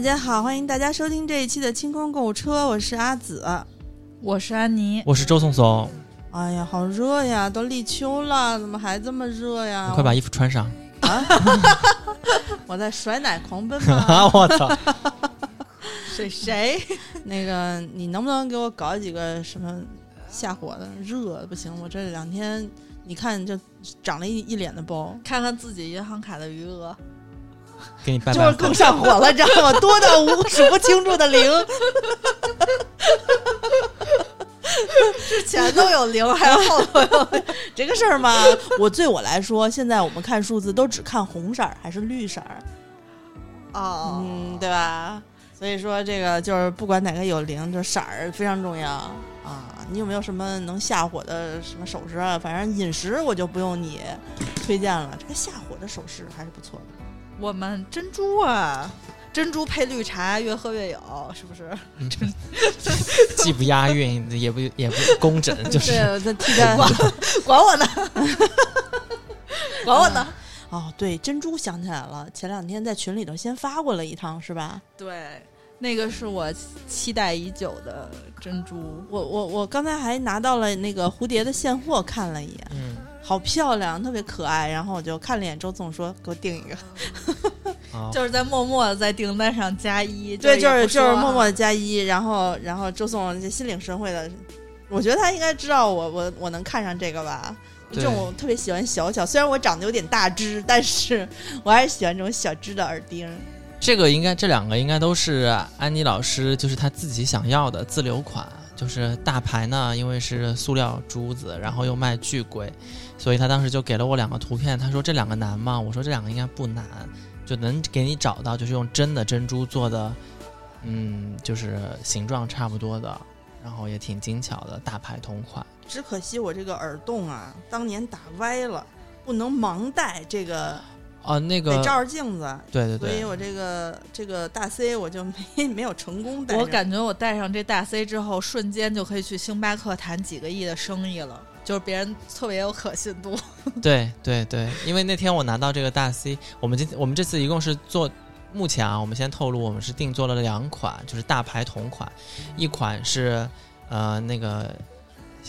家好，欢迎大家收听这一期的清空购物车，我是阿紫。我是安妮，我是周松松，哎呀，好热呀，都立秋了，怎么还这么热呀？快把衣服穿上！啊！我在甩奶狂奔啊！吗？我操！谁谁？那个，你能不能给我搞几个什么下火的？热不行，我这两天你看就长了一一脸的包，看看自己银行卡的余额，给你拜拜。就是更上火了，你知道吗？多到无数不清楚的零。之前都有零，还有后头有零。这个事儿嘛，我对我来说，现在我们看数字都只看红色儿还是绿色儿，哦，嗯，对吧？所以说这个就是不管哪个有零，这色儿非常重要啊。你有没有什么能下火的什么首饰啊？反正饮食我就不用你推荐了，这个下火的首饰还是不错的。我们珍珠啊，珍珠配绿茶，越喝越有，是不是？既不押韵，也不也不工整，就是。对，这替代。管我呢，管我呢。哦，对，珍珠想起来了，前两天在群里头先发过了一趟，是吧？对，那个是我期待已久的珍珠。我我我刚才还拿到了那个蝴蝶的现货，看了一眼，嗯，好漂亮，特别可爱。然后我就看了一眼周总，说给我订一个。好，就是在默默的在订单上加一，对，就是就是默默的啊加一，然后然后周总就心领神会的，我觉得他应该知道我我我能看上这个吧。这种我特别喜欢小巧，虽然我长得有点大只，但是 我还是喜欢这种小只的耳钉。这个应该这两个应该都是安妮老师，就是她自己想要的自留款，就是大牌呢，因为是塑料珠子，然后又卖巨贵，所以他当时就给了我两个图片，他说这两个难吗？我说这两个应该不难，就能给你找到，就是用真的珍珠做的，嗯，就是形状差不多的，然后也挺精巧的大牌同款。只可惜我这个耳洞啊，当年打歪了，不能盲戴，这个哦，那个得照着镜子。对对对，所以我这个这个大 C 我就没 没有成功戴。我感觉我戴上这大 C 之后，瞬间就可以去星巴克谈几个亿的生意了，就是别人特别有可信度。对对对，因为那天我拿到这个大 C，我们今我们这次一共是做，目前啊，我们先透露，我们是定做了两款，就是大牌同款，一款是呃那个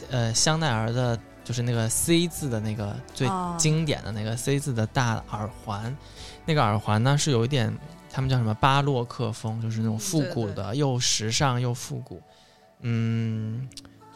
呃香奈儿的，就是那个 C 字的那个最哦经典的那个 C 字的大耳环，那个耳环呢是有一点他们叫什么巴洛克风，就是那种复古的，又时尚又复古，嗯。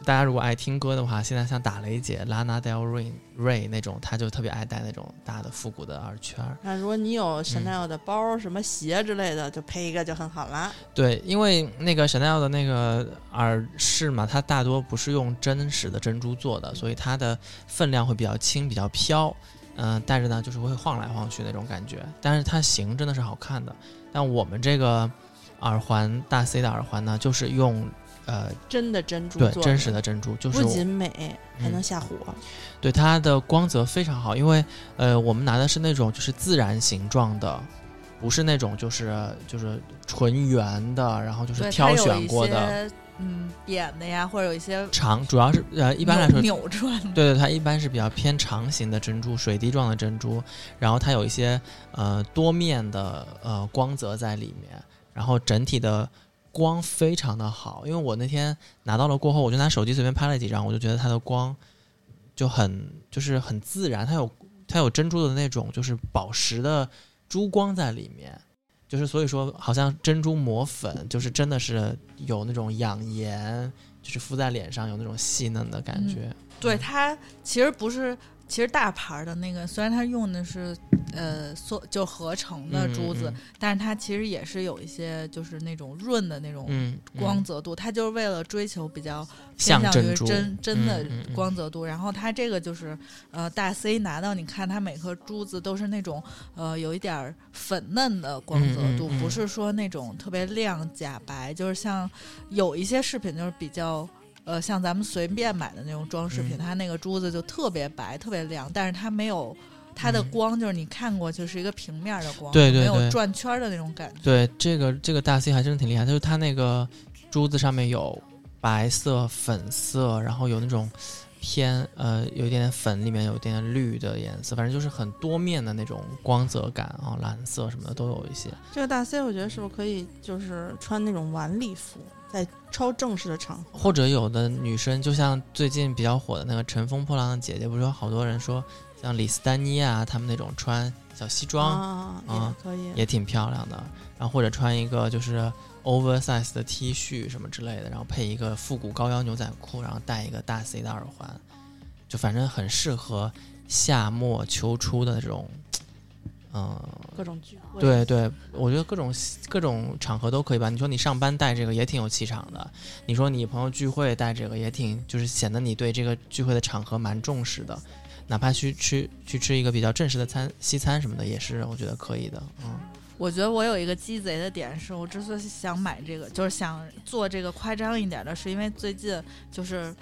大家如果爱听歌的话，现在像打雷姐、Lana Del Rey Rey 那种，她就特别爱戴那种大的复古的耳圈儿。那如果你有嗯 Chanel 的包、什么鞋之类的，就配一个就很好啦。对，因为那个 Chanel 的那个耳饰嘛，它大多不是用真实的珍珠做的，所以它的分量会比较轻，比较飘。嗯、戴着呢就是会晃来晃去那种感觉，但是它型真的是好看的。但我们这个耳环大 C 的耳环呢，就是用呃真的珍珠做对真实的珍珠，就是不仅美，还能嗯下火。对它的光泽非常好，因为呃，我们拿的是那种就是自然形状的，不是那种就是就是纯圆的，然后就是，挑选过的嗯扁的呀，或者有一些长，主要是呃一般来说，扭转的。对，它一般是比较偏长形的珍珠，水滴状的珍珠，然后它有一些呃多面的呃光泽在里面，然后整体的。光非常的好，因为我那天拿到了过后，我就拿手机随便拍了几张，我就觉得它的光就很就是很自然，它有它有珍珠的那种就是宝石的珠光在里面，就是所以说好像珍珠磨粉，就是真的是有那种养颜，就是敷在脸上有那种细嫩的感觉。对，它其实不是，其实大牌儿的那个，虽然它用的是呃塑就合成的珠子，嗯但是它其实也是有一些就是那种润的那种光泽度，它就是为了追求比较偏向于，真真的光泽度。然后它这个就是呃大 C 拿到，你看它每颗珠子都是那种呃有一点儿粉嫩的光泽度，不是说那种特别亮假白，就是像有一些饰品就是比较。呃，像咱们随便买的那种装饰品，嗯。它那个珠子就特别白、特别亮，但是它没有它的嗯。光，就是你看过去是一个平面的光，对对没有转圈儿的那种感觉。对这个这个大 C 还真的挺厉害，就是它那个珠子上面有白色、粉色，然后有那种偏呃有一点点粉，里面有一点点绿的颜色，反正就是很多面的那种光泽感啊，蓝色什么的都有一些。这个大 C 我觉得是不是可以就是穿那种晚礼服，在超正式的场合，或者有的女生，就像最近比较火的那个《乘风破浪的姐姐》，不是有好多人说，像李斯丹妮啊，她们那种穿小西装、啊可以，也挺漂亮的，然后或者穿一个就是 oversize 的 T 恤什么之类的，然后配一个复古高腰牛仔裤，然后戴一个大 C 的耳环，就反正很适合夏末秋初的这种，嗯、各种聚会，对对，我觉得各种各种场合都可以吧。你说你上班戴这个也挺有气场的，你说你朋友聚会戴这个也挺，就是显得你对这个聚会的场合蛮重视的。哪怕去吃去吃一个比较正式的餐西餐什么的，也是我觉得可以的。嗯，我觉得我有一个鸡贼的点是，我之所以想买这个，就是想做这个夸张一点的，是因为最近就是，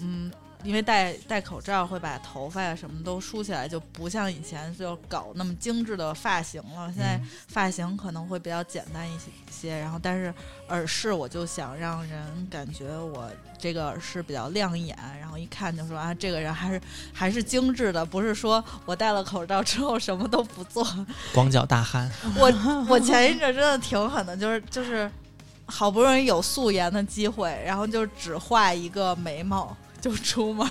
嗯，因为戴戴口罩会把头发呀什么都梳起来，就不像以前就搞那么精致的发型了。现在嗯发型可能会比较简单一些，然后但是耳饰我就想让人感觉我这个耳饰比较亮眼，然后一看就说啊，这个人还是 还是精致的，不是说我戴了口罩之后什么都不做。光脚大汉，我我前一阵真的挺狠的，就是就是好不容易有素颜的机会，然后就只画一个眉毛就出门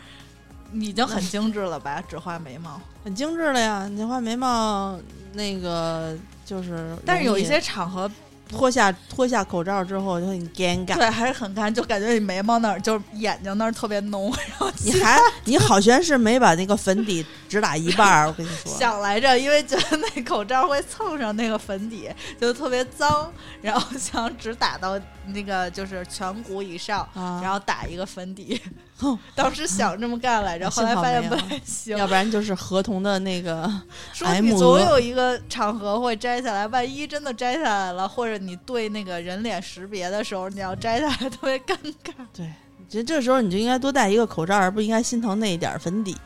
你，已经很精致了吧？只画眉毛，很精致了呀。你画眉毛那个就是，但是有一些场合脱下脱下口罩之后就很尴尬。对还是很干，就感觉你眉毛那儿就是眼睛那儿特别浓，然后你还你好悬是没把那个粉底只打一半儿，我跟你说。想来着，因为觉得那口罩会蹭上那个粉底，就特别脏，然后想只打到那个就是颧骨以上，啊，然后打一个粉底哼。当时想这么干来着，后来发现不太行。要不然就是合同的那个 说你总有一个场合会摘下来，万一真的摘下来了，或者你对那个人脸识别的时候，你要摘下来特别尴尬。对，这这时候你就应该多戴一个口罩，而不应该心疼那一点儿粉底。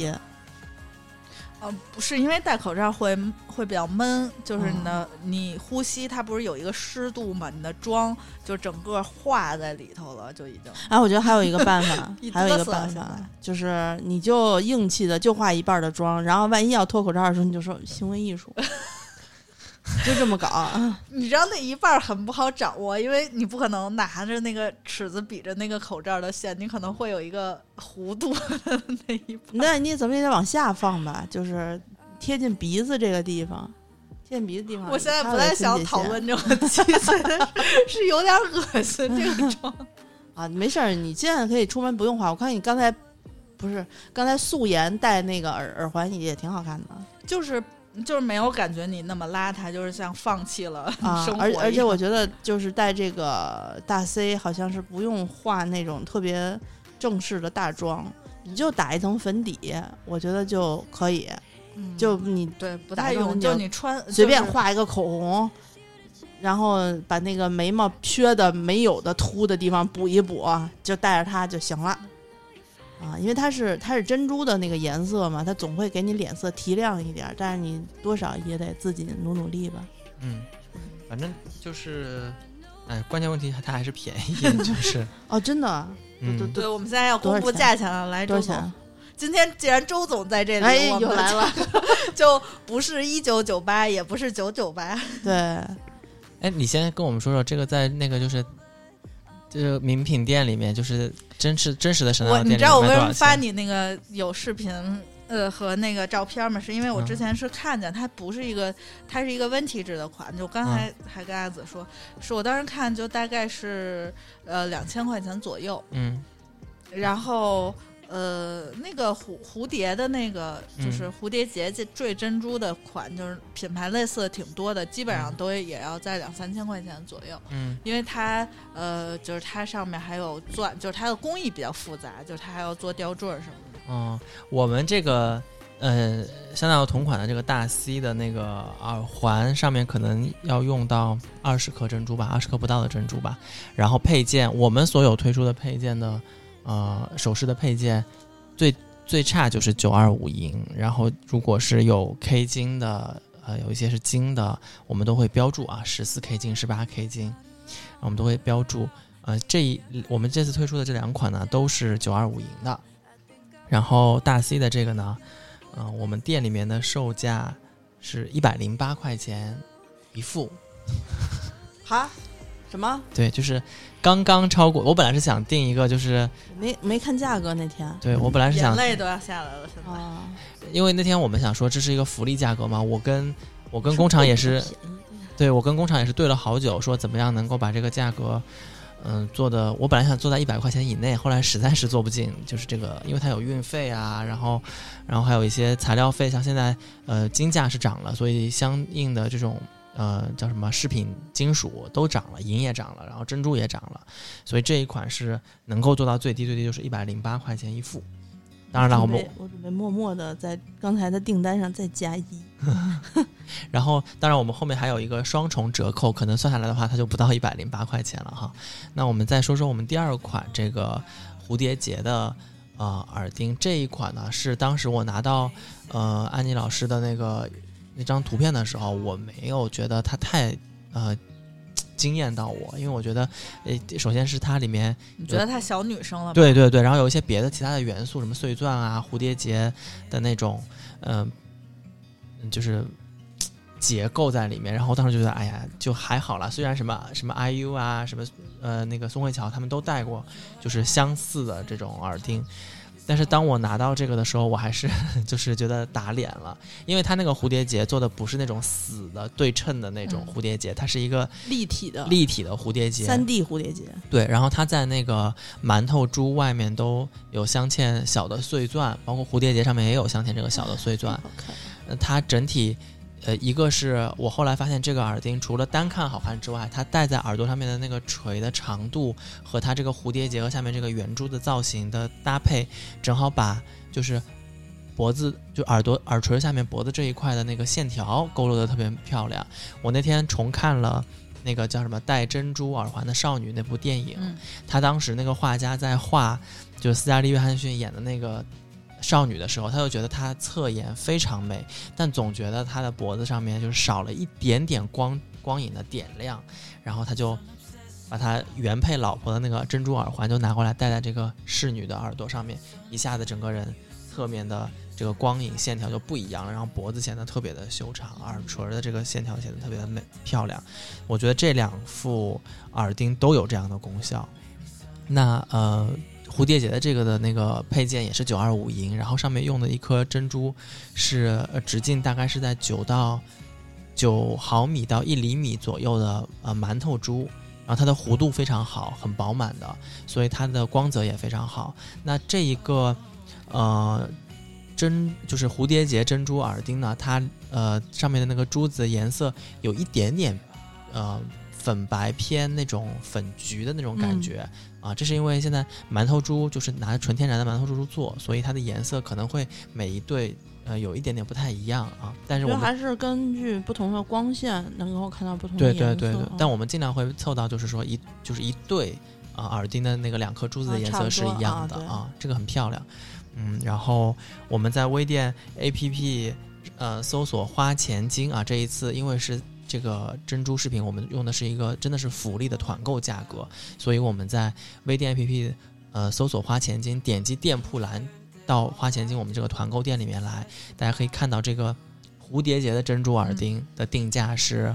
嗯，不是因为戴口罩会会比较闷，就是你哦的、你呼吸它不是有一个湿度嘛，你的妆就整个化在里头了，就已经。哎，我觉得还有一个办法，还有一个办法，就是你就硬气的就化一半儿的妆，然后万一要脱口罩的时候，你就说行为艺术，就这么搞。啊 你知道那一半儿很不好掌握，因为你不可能拿着那个尺子比着那个口罩的线，你可能会有一个弧度的那一半。那你怎么也得往下放吧，就是贴近鼻子这个地方，贴近鼻子地方。我现在不太想讨论 这个题，觉得是有点恶心这个妆。啊，没事儿，你现在可以出门不用化。我看你刚才不是刚才素颜戴那个耳耳环也挺好看的就是就是没有感觉你那么邋遢，就是像放弃了啊 生，活而而且我觉得就是戴这个大 C 好像是不用化那种特别正式的大妆，你就打一层粉底，我觉得就可以。嗯就你对不打太用，就你穿随便画一个口红，然后把那个眉毛缺的没有的凸的地方补一补，就带着它就行了。啊，因为它是它是珍珠的那个颜色嘛，它总会给你脸色提亮一点儿，但是你多少也得自己努努力吧。嗯，反正就是，哎，关键问题它还是便宜，就是，哦，真的嗯，对对，我们现在要公布价钱了，来，周总，多少钱？今天既然周总在这里，哎，我们又来了。就不是一九九八，也不是九九八，对，哎，你先跟我们说说这个在那个就是。这个名品店里面，就是真实真实的神我奈店你知道我为什么发？你那个有视频呃和那个照片吗？是因为我之嗯前是看见它不是一个，它是一个温体质的款。就刚才嗯还跟阿紫说，是我当时看就大概是呃两千块钱左右，嗯然后。呃，那个蝴蝴蝶的那个嗯就是蝴蝶结这坠珍珠的款，就是品牌类似的挺多的，基本上嗯都也要在两三千块钱左右。嗯因为它呃，就是它上面还有钻，就是它的工艺比较复杂，就是它还要做吊坠儿什么的。嗯，我们这个呃，香奈儿同款的这个大 C 的那个耳环上面可能要用到二十颗珍珠吧，二十颗不到的珍珠吧。然后配件，我们所有推出的配件的呃首饰的配件，最最差就是九二五银。然后如果是有 K 金的，呃，有一些是金的，我们都会标注啊，十四 K 金、十八 K 金，我们都会标注。呃，这一我们这次推出的这两款呢，都是九二五银的。然后大 C 的这个呢，嗯、我们店里面的售价是一百零八块钱一副，好，什么？对，就是刚刚超过。我本来是想定一个，就是没没看价格那天对我本来是想，眼泪都要下来了，现在。啊，因为那天我们想说这是一个福利价格嘛，我跟我跟工厂也是，对我跟工厂也是对了好久，说怎么样能够把这个价格，嗯、做的。我本来想做在一百块钱以内，后来实在是做不进，就是这个，因为它有运费啊，然后，然后还有一些材料费，像现在呃金价是涨了，所以相应的这种呃叫什么饰品金属都涨了，银也涨了，然后珍珠也涨了，所以这一款是能够做到最低最低就是一百零八块钱一副。当然了，我们我准备默默的在刚才的订单上再加一 然后，当然我们后面还有一个双重折扣，可能算下来的话，它就不到一百零八块钱了哈。那我们再说说我们第二款这个蝴蝶结的呃耳钉，这一款呢是当时我拿到呃安妮老师的那个那张图片的时候，我没有觉得它太呃惊艳到我，因为我觉得呃首先是它里面你觉得太小女生了？对对对，然后有一些别的其他的元素，什么碎钻啊、蝴蝶结的那种，嗯、就是结构在里面。然后当时就觉得，哎呀，就还好啦。虽然什么什么 IU 啊，什么呃那个宋慧乔他们都戴过，就是相似的这种耳钉。但是当我拿到这个的时候，我还是 就是觉得打脸了，因为它那个蝴蝶结做的不是那种死的对称的那种嗯蝴蝶结，它是一个立体的立体的蝴蝶结，三 D 蝴蝶结，对，然后它在那个馒头珠外面都有镶嵌小的碎钻，包括蝴蝶结上面也有镶嵌这个小的碎钻。好看。呃，它整体，呃，一个是我后来发现这个耳钉除了单看好看之外，它戴在耳朵上面的那个垂的长度和它这个蝴蝶结和下面这个圆珠的造型的搭配，正好把就是脖子就耳朵耳垂下面脖子这一块的那个线条勾勒的特别漂亮。我那天重看了。那个叫什么戴珍珠耳环的少女那部电影，嗯他当时那个画家在画，就是斯嘉丽·约翰逊演的那个少女的时候，他就觉得她侧颜非常美，但总觉得她的脖子上面就是少了一点点光光影的点亮，然后他就把他原配老婆的那个珍珠耳环就拿过来戴在这个侍女的耳朵上面，一下子整个人侧面的这个光影线条就不一样了，然后脖子显得特别的修长，耳垂的这个线条显得特别的美漂亮。我觉得这两副耳钉都有这样的功效。那呃，蝴蝶结的这个的那个配件也是九二五银，然后上面用的一颗珍珠是呃直径大概是在九到九毫米到一厘米左右的呃馒头珠。然后它的弧度非常好，很饱满的，所以它的光泽也非常好。那这一个呃珍就是蝴蝶结珍珠耳钉呢，它呃上面的那个珠子颜色有一点点呃粉白偏那种粉橘的那种感觉、啊，这是因为现在馒头珠就是拿纯天然的馒头珠做，所以它的颜色可能会每一对呃有一点点不太一样啊。但是我们为还是根据不同的光线能够看到不同的对颜色。对对对，嗯但我们尽量会凑到就是说一就是一对啊、耳钉的那个两颗珠子的颜色是一样的啊这个很漂亮。嗯，然后我们在微店 APP 呃搜索花钱精啊，这一次因为是这个珍珠饰品，我们用的是一个真的是福利的团购价格，所以我们在微店 APP 呃搜索花钱精，点击店铺栏到花钱精我们这个团购店里面来，大家可以看到这个蝴蝶结的珍珠耳钉的定价是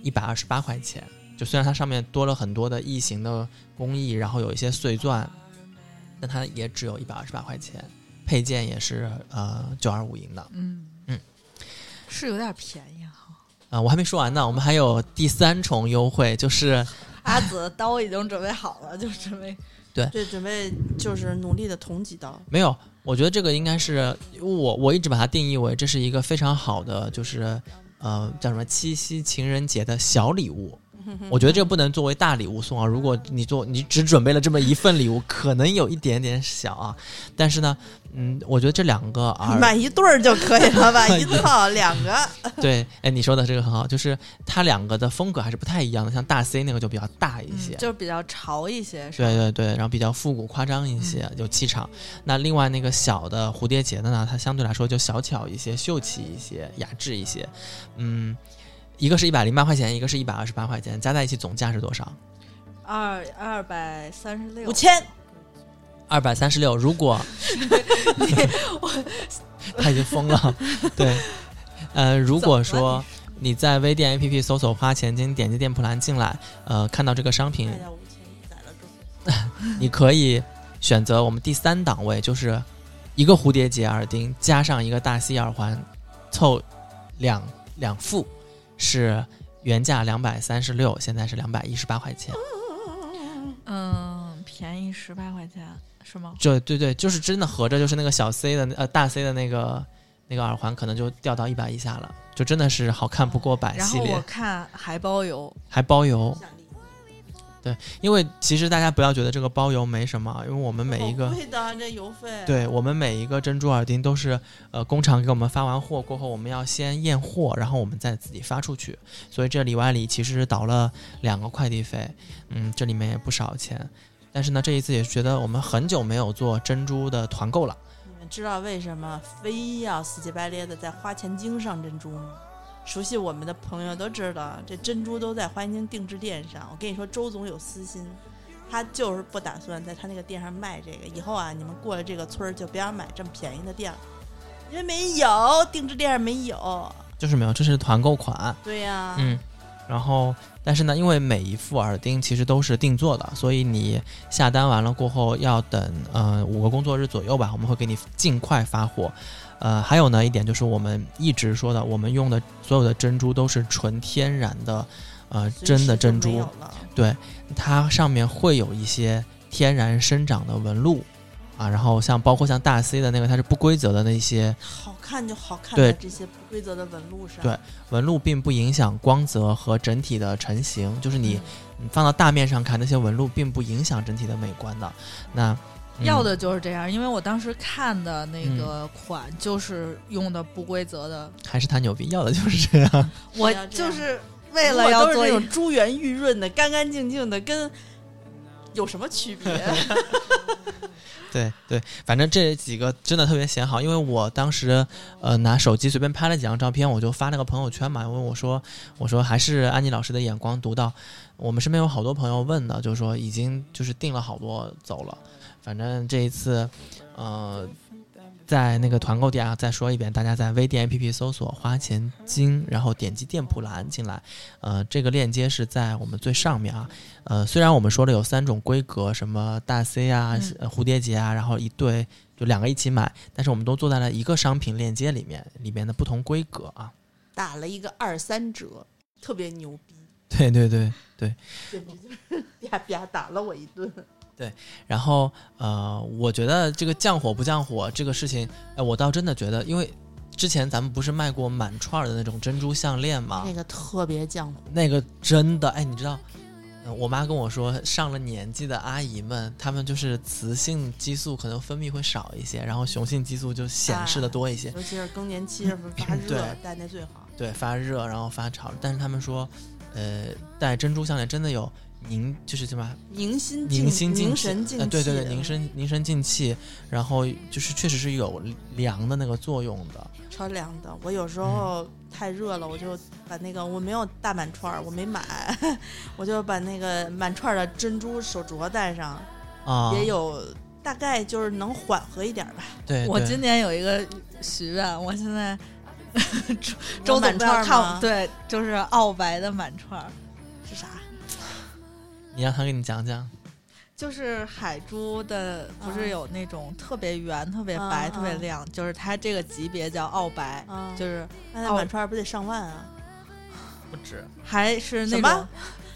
一百二十八块钱。就虽然它上面多了很多的异形的工艺，然后有一些碎钻，但它也只有一百二十八块钱，配件也是呃九二五银的。嗯嗯，是有点便宜哈。啊、我还没说完呢，我们还有第三重优惠，就是 阿紫的刀已经准备好了，就准备 对，准备就是努力的捅几刀。没有，我觉得这个应该是我我一直把它定义为这是一个非常好的，就是呃叫什么七夕情人节的小礼物。我觉得这个不能作为大礼物送啊！如果你做你只准备了这么一份礼物，可能有一点点小啊。但是呢，嗯，我觉得这两个 耳买一对儿就可以了吧？一套两个，对，哎，你说的这个很好，就是它两个的风格还是不太一样的。像大 C 那个就比较大一些，嗯就是比较潮一些。是吧对对对，然后比较复古夸张一些，有气场。那另外那个小的蝴蝶结的呢，它相对来说就小巧一些、秀气一些、雅致一些。嗯，一个是一百零八块钱，一个是一百二十八块钱，加在一起总价是多少？二二百三十六五千二百三十六。如果 他已经疯了，对，呃，如果说你在微店 APP 搜索“花钱精”，点击店铺栏进来，呃，看到这个商品你可以选择我们第三档位，就是一个蝴蝶结耳钉加上一个大 C 耳环，凑两两副，是原价两百三十六，现在是两百一十八块钱。嗯，便宜十八块钱是吗？就对对，就是真的合着就是那个小 C 的呃大 C 的那个那个耳环，可能就掉到一百以下了，就真的是好看不过百然后我系列，看还包邮，还包邮。对因为其实大家不要觉得这个包邮没什么，因为我们每一个好贵的这邮费，对我们每一个珍珠耳钉都是呃工厂给我们发完货过后，我们要先验货，然后我们再自己发出去，所以这里外里其实是倒了两个快递费，嗯，这里面也不少钱。但是呢，这一次也是觉得我们很久没有做珍珠的团购了。你们知道为什么非要死乞白咧的在花钱精上珍珠吗？熟悉我们的朋友都知道，这珍珠都在花钱精定制店上。我跟你说，周总有私心，他就是不打算在他那个店上卖这个。以后啊，你们过了这个村儿就不要买这么便宜的店了，因为没有定制店上没有。就是没有，这是团购款，对呀、嗯，然后但是呢，因为每一副耳钉其实都是定做的，所以你下单完了过后要等呃五个工作日左右吧，我们会给你尽快发货。呃，还有呢一点就是我们一直说的，我们用的所有的珍珠都是纯天然的，呃，真的珍珠没有，了它上面会有一些天然生长的纹路。啊，然后像包括像大 C 的那个，它是不规则的那些好看就好看对在这些不规则的纹路上。对纹路，并不影响光泽和整体的成型。就是你嗯你放到大面上看，那些纹路并不影响整体的美观的。那、嗯要的就是这样，因为我当时看的那个款就是用的不规则的，还是他牛逼，要的就是这样。我就是为了要做那种珠圆玉润的、干干净净的，跟有什么区别？对对，反正这几个真的特别显好，因为我当时呃拿手机随便拍了几张照片，我就发了个朋友圈嘛，因为我说我说还是安妮老师的眼光独到，我们身边有好多朋友问的，就是说已经就是订了好多走了，反正这一次呃。在那个团购店啊，再说一遍，大家在微店 APP 搜索“花钱精”，然后点击店铺栏进来。呃，这个链接是在我们最上面啊。呃，虽然我们说了有三种规格，什么大 C 啊、蝴蝶结啊，然后一对就两个一起买，但是我们都做在了一个商品链接里面，里面的不同规格啊。打了一个二三折，特别牛逼，对对对对。简直就是 啪啪打了我一顿。然后呃，我觉得这个降火不降火这个事情，哎，我倒真的觉得，因为之前咱们不是卖过满串儿的那种珍珠项链吗？那个特别降火，那个真的，哎，你知道，呃我妈跟我说，上了年纪的阿姨们，她们就是雌性激素可能分泌会少一些，然后雄性激素就显示的多一些，尤其是更年期是 不是发热，戴那最好。对，发热然后发潮。但是他们说，呃，戴珍珠项链真的有凝，就是什么凝心凝静心凝神静气、呃，对对对，凝神凝神静气，然后就是确实是有凉的那个作用的。超凉的。我有时候太热了，我就把那个我没有大满串儿，我没买，我就把那个满串儿的珍珠手镯戴上，啊，也有大概就是能缓和一点儿吧。对，对我今年有一个许愿，我现在 周周满串儿吗，对，就是澳白的满串儿，是啥？你让他给你讲讲。就是海珠的，不啊是有那种特别圆、特别白、啊特别亮，就是它这个级别叫澳白，啊，就是那那满串儿不得上万啊？不止，还是那什么种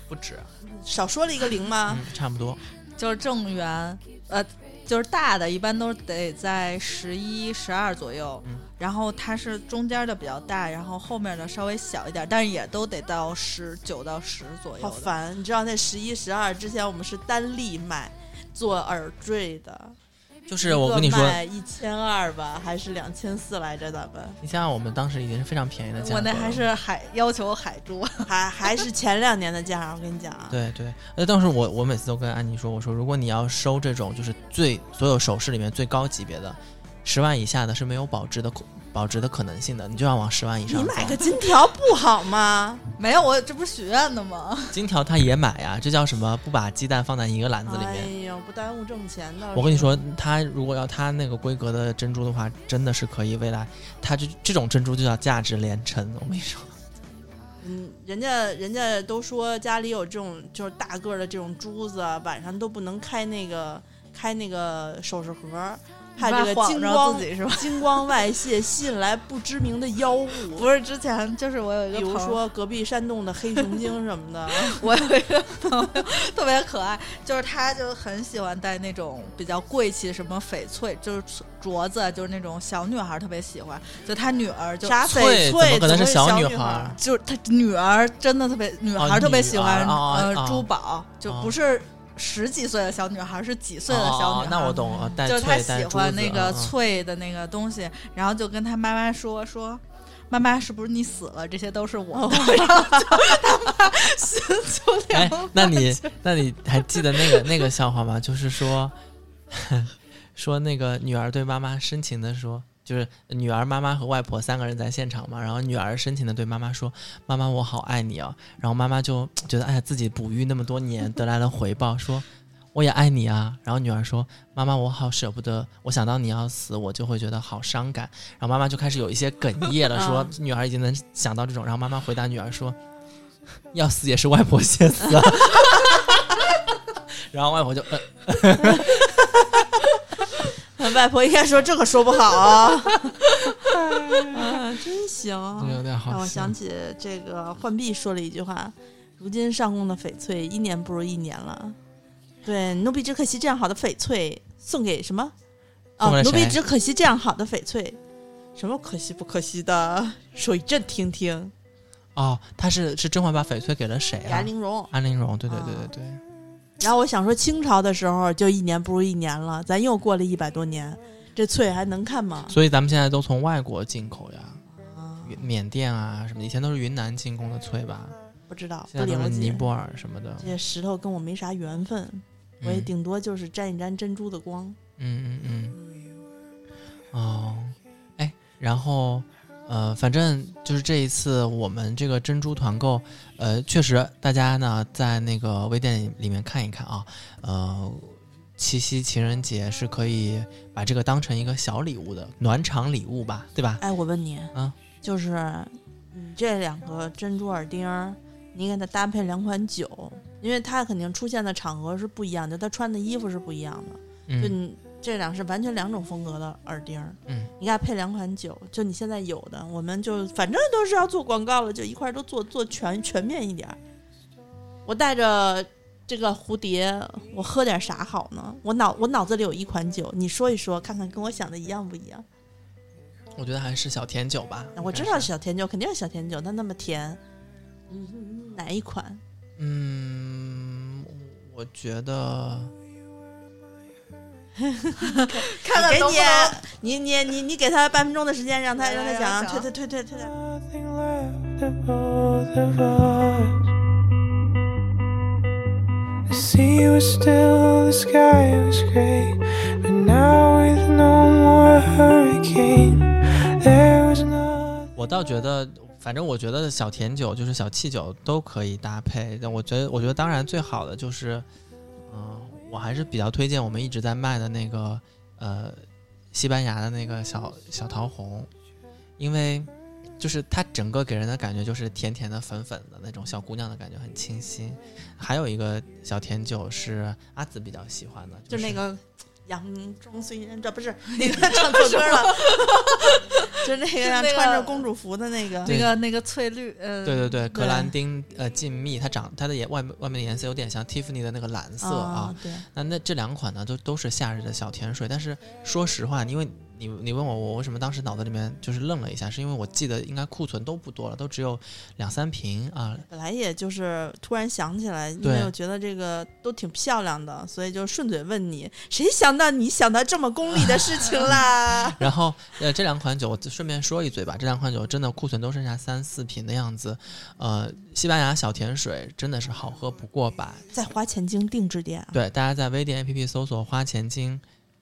不止，少说了一个零吗？嗯，差不多。就是正圆，呃，就是大的，一般都得在十一、十二左右。嗯然后它是中间的比较大，然后后面的稍微小一点，但是也都得到十九到十左右。好烦！你知道那十一、十二之前我们是单粒卖做耳坠的，就是我跟你说，一千二吧，还是两千四来着？咱们你想想，我们当时已经是非常便宜的价格了。我那还是海要求海珠，还还是前两年的价，我跟你讲。对对，那，当时我我每次都跟安妮说，我说如果你要收这种就是最所有首饰里面最高级别的，十万以下的是没有保值的，保值的可能性的，你就要往十万以上。你买个金条不好吗？没有，我这不是许愿的吗？金条他也买呀，这叫什么？不把鸡蛋放在一个篮子里面。哎呦，不耽误挣钱的。我跟你说，他如果要他那个规格的珍珠的话，真的是可以未来，他这这种珍珠就叫价值连城。我跟你说，嗯，人家人家都说家里有这种就是大个儿的这种珠子，晚上都不能开那个开那个首饰盒。怕这个金光自己是吧？金光外泄，吸引来不知名的妖物。不是之前就是我有一个，比如说隔壁山洞的黑熊精什么的。我有一个朋友特别可爱，就是他就很喜欢戴那种比较贵气，什么翡翠，就是镯子，就是那种小女孩特别喜欢。就他女儿就啥翡翠？怎么可能是小女孩？就是他女儿真的特别，女孩特别喜欢呃珠宝，就不是。十几岁的小女孩是几岁的小女孩？那我懂了，就是她喜欢那个脆的那个东西，然后就跟她妈妈说说：“妈妈，是不是你死了？这些都是我的。” 然后就他妈心就凉了。那你那你还记得那个那个笑话吗？就是说 说那个女儿对妈妈深情的说。就是女儿、妈妈和外婆三个人在现场嘛，然后女儿深情的对妈妈说：“妈妈，我好爱你啊。”然后妈妈就觉得，哎呀，自己哺育那么多年得来了回报，说：“我也爱你啊。”然后女儿说：“妈妈，我好舍不得，我想到你要死，我就会觉得好伤感。”然后妈妈就开始有一些哽咽了，说：“女儿已经能想到这种。”然后妈妈回答女儿说：“要死也是外婆先死。”然后外婆就呃。外婆应该说这可说不好 啊！真行，让我想起这个浣碧说了一句话：“如今上贡的翡翠一年不如一年了。”对，奴婢只可惜这样好的翡翠送给什么？哦，奴婢只可惜这样好的翡翠，什么可惜不可惜的？说一阵听听。哦，他是是甄嬛把翡翠给了谁啊？安陵容。安陵容，对对对对对。然后我想说，清朝的时候就一年不如一年了，咱又过了一百多年，这翠还能看吗？所以咱们现在都从外国进口呀，缅甸啊什么，以前都是云南进贡的翠吧？不知道，现在都是尼泊尔什么的。这些石头跟我没啥缘分，我也顶多就是沾一沾珍珠的光。嗯嗯嗯。哦，哎，然后。呃，反正就是这一次我们这个珍珠团购，呃，确实大家呢在那个微店里面看一看啊，呃，七夕情人节是可以把这个当成一个小礼物的暖场礼物吧，对吧？哎，我问你，嗯，就是你这两个珍珠耳钉，你给它搭配两款酒，因为它肯定出现的场合是不一样的，它穿的衣服是不一样的，就你。这两是完全两种风格的耳钉儿，嗯，你给它配两款酒，就你现在有的，我们就反正都是要做广告了，就一块儿都做做全全面一点。我带着这个蝴蝶，我喝点啥好呢？我脑我脑子里有一款酒，你说一说，看看跟我想的一样不一样？我觉得还是小甜酒吧。我知道小甜酒肯定是小甜酒，它那么甜，嗯，哪一款？嗯，我觉得。看看给你，你你你你给他半分钟的时间，让他让他想，退退退退退。我倒觉得，反正我觉得小甜酒就是小气酒都可以搭配。但我觉得，我觉得当然最好的就是，嗯。我还是比较推荐我们一直在卖的那个，呃，西班牙的那个小小桃红，因为就是它整个给人的感觉就是甜甜的、粉粉的那种小姑娘的感觉，很清新。还有一个小甜酒是阿紫比较喜欢的，就是那个。杨中虽然这不是那个唱错歌了，就那个穿着公主服的那个，那个那个翠绿，呃，对对对，格兰丁呃静谧，它长它的颜外外面的颜色有点像 Tiffany 的那个蓝色啊。对，那那这两款呢，都都是夏日的小甜水，但是说实话，因为。你你问我我为什么当时脑子里面就是愣了一下，是因为我记得应该库存都不多了，都只有两三瓶啊。本来也就是突然想起来，因为我觉得这个都挺漂亮的，所以就顺嘴问你，谁想到你想到这么功利的事情啦？然后呃，这两款酒我顺便说一嘴吧，这两款酒真的库存都剩下三四瓶的样子。呃，西班牙小甜水真的是好喝不过百，在花钱精定制店。对，大家在微店 APP 搜索花钱精，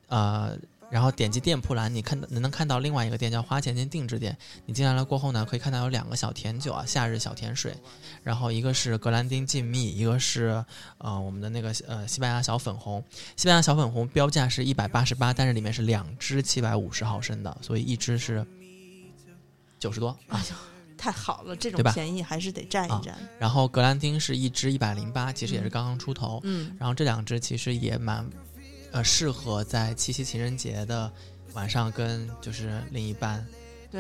呃。然后点击店铺栏，你看能能看到另外一个店叫花钱精定制店。你进来了过后呢，可以看到有两个小甜酒啊，夏日小甜水，然后一个是格兰丁静谧，一个是呃我们的那个呃西班牙小粉红。西班牙小粉红标价是一百八十八，但是里面是两支七百五十毫升的，所以一支是九十多啊。太好了，这种便宜还是得占一占。然后格兰汀是一支一百零八，其实也是刚刚出头。嗯，然后这两支其实也蛮呃适合在七夕情人节的晚上跟就是另一半，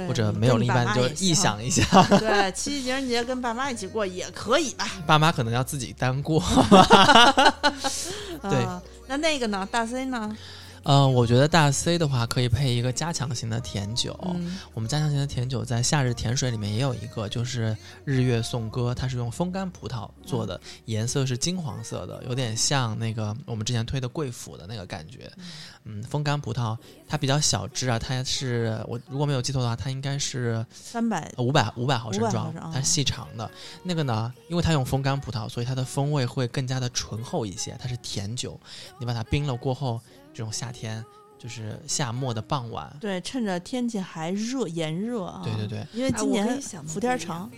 或者没有另一半就臆想一下，对，七夕情人节跟爸妈一起过也可以吧？爸妈可能要自己单过。对啊那那个呢？大 C 呢？呃，我觉得大 C 的话可以配一个加强型的甜酒。嗯我们加强型的甜酒在夏日甜水里面也有一个，就是日月颂歌，它是用风干葡萄做的，颜色是金黄色的，有点像那个我们之前推的贵腐的那个感觉。嗯，风干葡萄它比较小支啊，它是我如果没有记错的话，它应该是三百五百五百毫升装它是细长的。那个呢，因为它用风干葡萄，所以它的风味会更加的醇厚一些。它是甜酒，你把它冰了过后，这种夏天就是夏末的傍晚，对，趁着天气还热炎热啊。对对对，因为今年伏天长，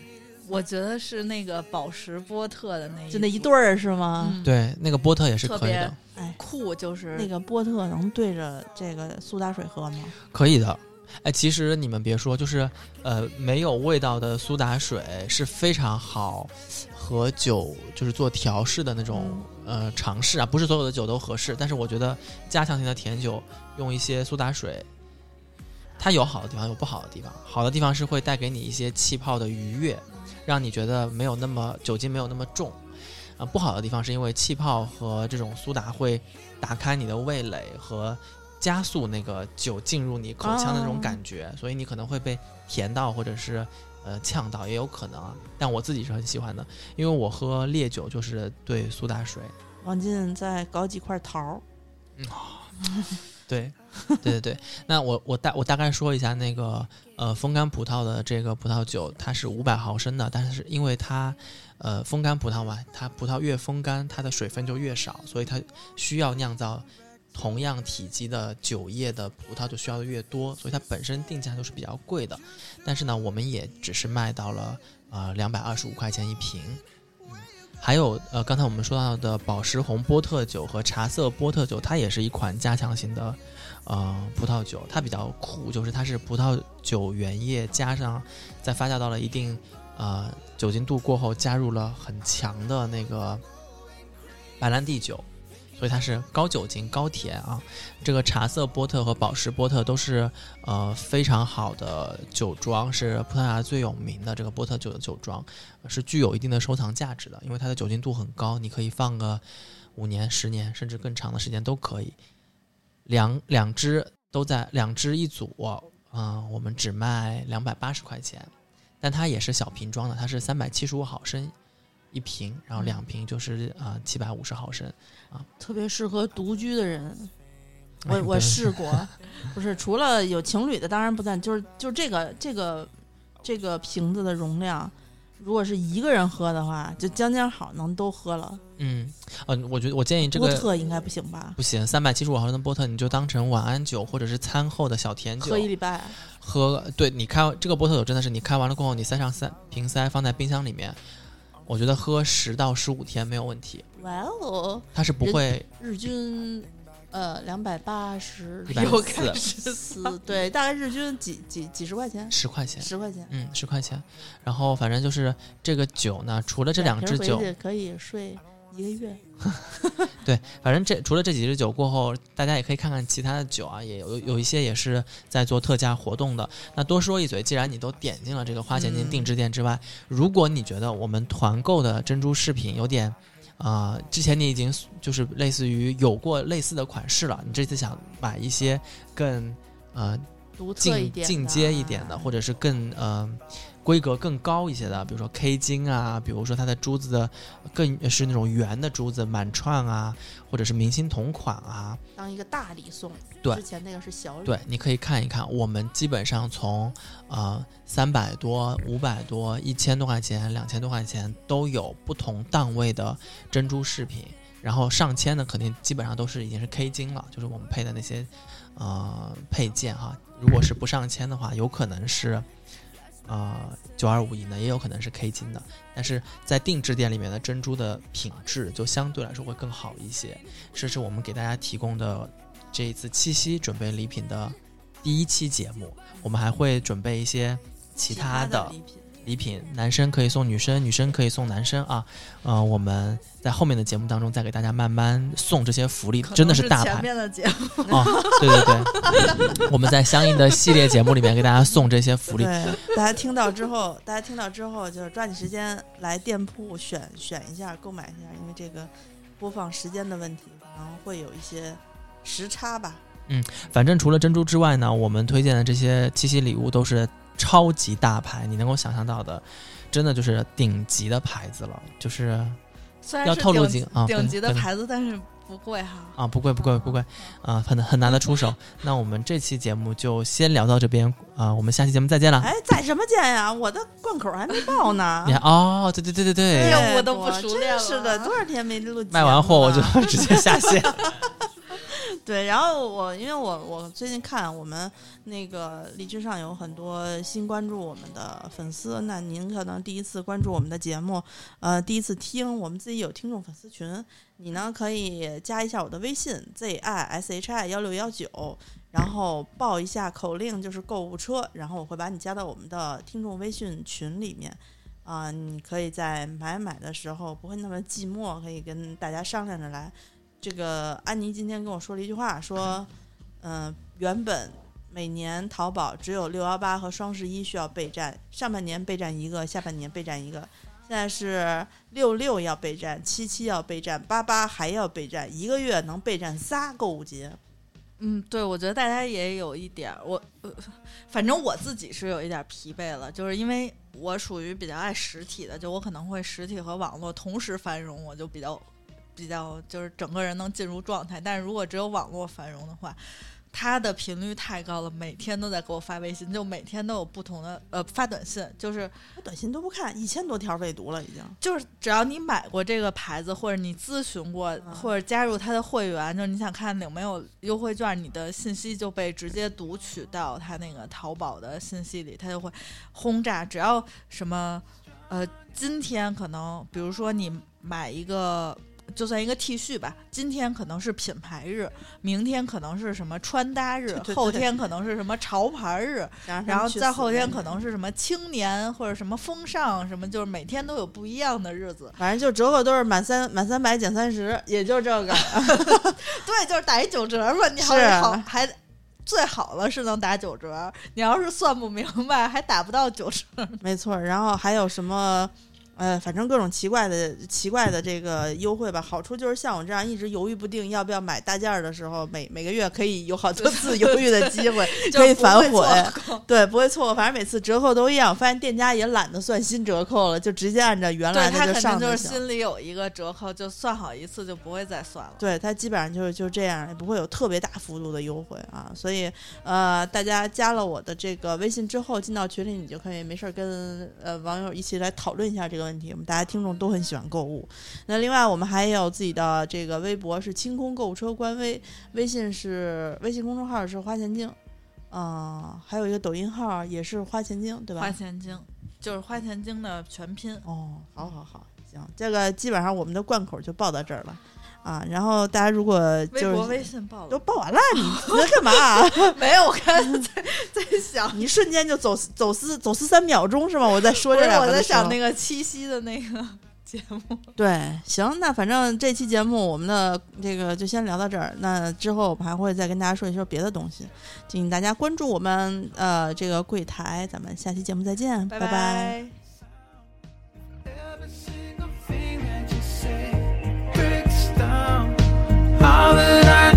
我觉得是那个宝石波特的那就那一对儿是吗？嗯，对，那个波特也是特别可以的，哎，酷，就是那个波特能对着这个苏打水喝吗？可以的。哎，其实你们别说，就是呃，没有味道的苏打水是非常好和酒就是做调试的那种、呃尝试啊，不是所有的酒都合适，但是我觉得加强型的甜酒用一些苏打水，它有好的地方，有不好的地方。好的地方是会带给你一些气泡的愉悦，让你觉得没有那么酒精没有那么重。啊、不好的地方是因为气泡和这种苏打会打开你的味蕾和加速那个酒进入你口腔的那种感觉，所以你可能会被甜到或者是呃呛到，也有可能啊。但我自己是很喜欢的，因为我喝烈酒就是兑苏打水。王进再搞几块桃儿，对，对对对。那我我大我大概说一下那个呃风干葡萄的这个葡萄酒，它是五百毫升的，但是因为它呃风干葡萄嘛，它葡萄越风干，它的水分就越少，所以它需要酿造同样体积的酒液的葡萄就需要的越多，所以它本身定价都是比较贵的。但是呢，我们也只是卖到了呃两百二十五块钱一瓶。还有呃，刚才我们说到的宝石红波特酒和茶色波特酒，它也是一款加强型的呃葡萄酒，它比较酷，就是它是葡萄酒原液加上在发酵到了一定呃酒精度过后，加入了很强的那个白兰地酒，所以它是高酒精高甜啊。这个茶色波特和宝石波特都是呃非常好的酒庄，是葡萄牙最有名的这个波特酒的酒庄，是具有一定的收藏价值的，因为它的酒精度很高，你可以放个五年、十年甚至更长的时间都可以。两两支都在两支一组，嗯、我们只卖两百八十块钱，但它也是小瓶装的，它是三百七十五毫升一瓶，然后两瓶就是啊七百五十毫升啊。特别适合独居的人。我我试过，不是除了有情侣的，当然不赞，就是就这个这个这个瓶子的容量，如果是一个人喝的话，就将将好能都喝了。嗯，呃，我觉得我建议这个波特应该不行吧？不行，三百七十五毫升的波特你就当成晚安酒或者是餐后的小甜酒喝一礼拜，喝。对你开这个波特酒真的是你开完了过后，你塞上三瓶塞放在冰箱里面，我觉得喝十到十五天没有问题，哇哦，它是不会日均呃两百八十140又开始四，对，大概日均几几几十块钱，十块钱。十块钱。嗯，十块钱。然后反正就是这个酒呢，除了这两支酒，可以睡一个月。对，反正这除了这几支酒过后，大家也可以看看其他的酒啊，也有有一些也是在做特价活动的。那多说一嘴，既然你都点进了这个花钱金嗯定制店之外，如果你觉得我们团购的珍珠饰品有点，啊，之前你已经就是类似于有过类似的款式了，你这次想买一些更呃独特一进点、进阶一点的，或者是更呃规格更高一些的，比如说 K 金啊，比如说它的珠子的更是那种圆的珠子满串啊，或者是明星同款啊，当一个大礼送。对之前那个是小礼。对，你可以看一看，我们基本上从呃三百多、五百多、一千多块钱、两千多块钱都有不同档位的珍珠饰品。然后上千的肯定基本上都是已经是 K 金了，就是我们配的那些呃配件哈。如果是不上千的话，有可能是呃九二五银的，也有可能是 K 金的。但是在定制店里面的珍珠的品质就相对来说会更好一些。这是我们给大家提供的这一次七夕准备礼品的第一期节目，我们还会准备一些其他的礼品。礼品，男生可以送女生，女生可以送男生啊。呃，我们在后面的节目当中再给大家慢慢送这些福利，真的是前大牌面的节目，哦。对对对，我们在相应的系列节目里面给大家送这些福利。对，大家听到之后，大家听到之后就是抓紧时间来店铺选选一下，购买一下，因为这个播放时间的问题，可能会有一些时差吧。嗯反正除了珍珠之外呢，我们推荐的这些七夕礼物都是超级大牌，你能够想象到的，真的就是顶级的牌子了，就是要虽然是顶透露几个啊顶级的牌子，但是不贵哈。啊，不贵不贵不贵，啊，很很难的出手。那我们这期节目就先聊到这边啊，我们下期节目再见了。哎，在什么见呀？我的罐口还没报呢 你。看哦，对对对对对，哎对我都不熟真练了是的，多少天没录？卖完货我就直接下线。对，然后我因为我我最近看我们那个荔枝上有很多新关注我们的粉丝，那您可能第一次关注我们的节目，呃，第一次听，我们自己有听众粉丝群，你呢可以加一下我的微信 z i s h i 幺六幺九，然后报一下口令就是购物车，然后我会把你加到我们的听众微信群里面。啊、你可以在买买的时候不会那么寂寞，可以跟大家商量着来。这个安妮今天跟我说了一句话，说，嗯、原本每年淘宝只有六幺八和双十一需要备战，上半年备战一个，下半年备战一个。现在是六六要备战，七七要备战，八八还要备战，一个月能备战仨购物节。嗯，对，我觉得大家也有一点，我呃，反正我自己是有一点疲惫了，就是因为我属于比较爱实体的，就我可能会实体和网络同时繁荣，我就比较比较就是整个人能进入状态。但是如果只有网络繁荣的话，它的频率太高了，每天都在给我发微信，就每天都有不同的呃发短信，就是我短信都不看，一千多条未读了已经。就是只要你买过这个牌子，或者你咨询过，嗯或者加入他的会员，就是你想看有没有优惠券，你的信息就被直接读取到他那个淘宝的信息里，他就会轰炸。只要什么，呃，今天可能比如说你买一个。就算一个 T 恤吧，今天可能是品牌日，明天可能是什么穿搭日，对对后天可能是什么潮牌日，然后再后天可能是什么青年或者什么风尚什么，就是每天都有不一样的日子。反正就折扣都是满三满三百减三十，也就这个。对，就是打一九折嘛，你好是好还最好了是能打九折，你要是算不明白还打不到九折。没错，然后还有什么？呃，反正各种奇怪的、奇怪的这个优惠吧。好处就是像我这样一直犹豫不定要不要买大件儿的时候，每每个月可以有好多次犹豫的机会，可以反悔。对，不会错过。反正每次折扣都一样。我发现店家也懒得算新折扣了，就直接按照原来的肯定就是上就是。心里有一个折扣，就算好一次就不会再算了。对他基本上就是就这样，也不会有特别大幅度的优惠啊。所以呃，大家加了我的这个微信之后，进到群里，你就可以没事儿跟呃网友一起来讨论一下这个问题。我们大家听众都很喜欢购物。那另外我们还有自己的这个微博是清空购物车官微，微信是微信公众号是花钱精，嗯、还有一个抖音号也是花钱精，对吧？花钱精就是花钱精的全拼。哦，好好好，行，这个基本上我们的贯口就报到这儿了啊。然后大家如果微博、就是微信报都报完了，你 你在干嘛？没有？我刚才在 在想，你瞬间就走走私走私三秒钟是吗？我在说这两个我在想那个七夕的那个节目。对，行，那反正这期节目我们的这个就先聊到这儿。那之后我们还会再跟大家说一说别的东西，请大家关注我们呃这个柜台，咱们下期节目再见，拜拜 all that I